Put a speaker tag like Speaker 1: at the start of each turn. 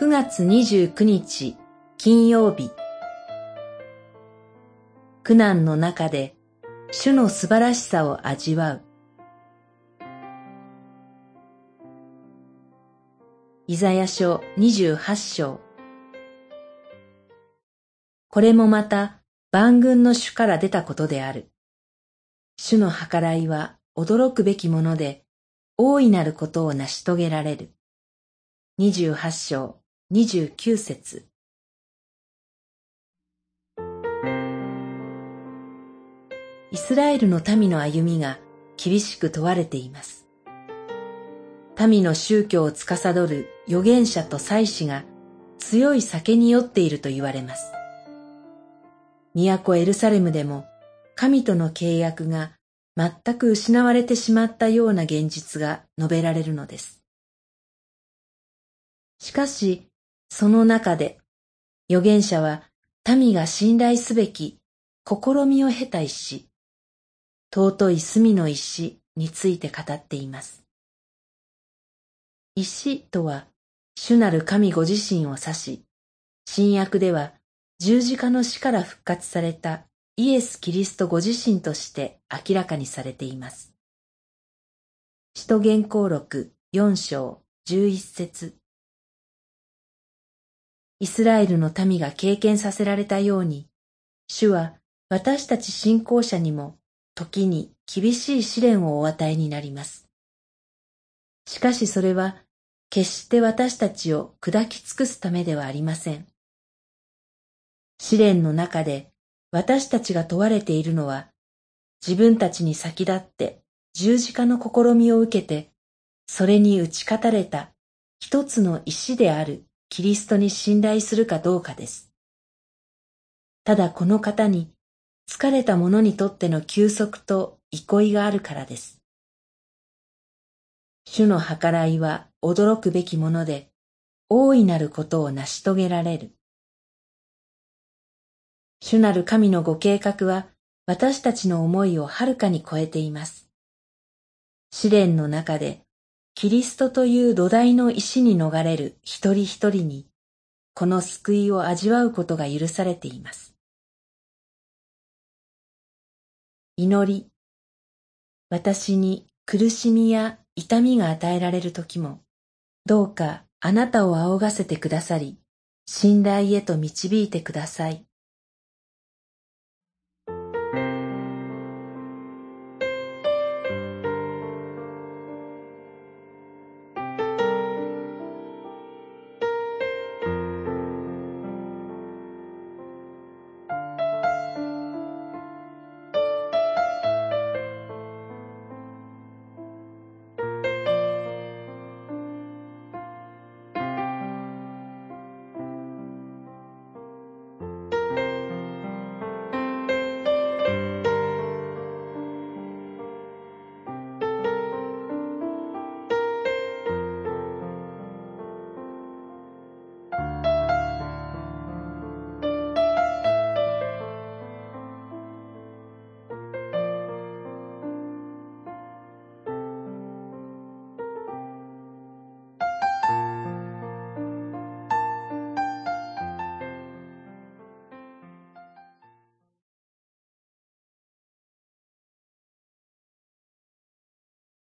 Speaker 1: 9月29日金曜日苦難の中で主の素晴らしさを味わうイザヤ書28章これもまた万軍の主から出たことである。主の計らいは驚くべきもので、大いなることを成し遂げられる。28章29節イスラエルの民の歩みが厳しく問われています。民の宗教を司る預言者と祭司が強い酒に酔っていると言われます。都エルサレムでも神との契約が全く失われてしまったような現実が述べられるのです。しかし、その中で、預言者は民が信頼すべき試みを経た石、尊い隅の石について語っています。石とは、主なる神ご自身を指し、新約では十字架の死から復活されたイエス・キリストご自身として明らかにされています。使徒言行録4章11節イスラエルの民が経験させられたように、主は私たち信仰者にも時に厳しい試練をお与えになります。しかしそれは決して私たちを砕き尽くすためではありません。試練の中で私たちが問われているのは、自分たちに先立って十字架の試みを受けて、それに打ち勝たれた一つの石であるキリストに信頼するかどうかです。ただこの方に疲れた者にとっての休息と憩いがあるからです。主の計らいは驚くべきもので、大いなることを成し遂げられる。主なる神のご計画は私たちの思いをはるかに超えています。試練の中でキリストという土台の石に逃れる一人一人にこの救いを味わうことが許されています。祈り私に苦しみや痛みが与えられる時もどうかあなたを仰がせてくださり信頼へと導いてください。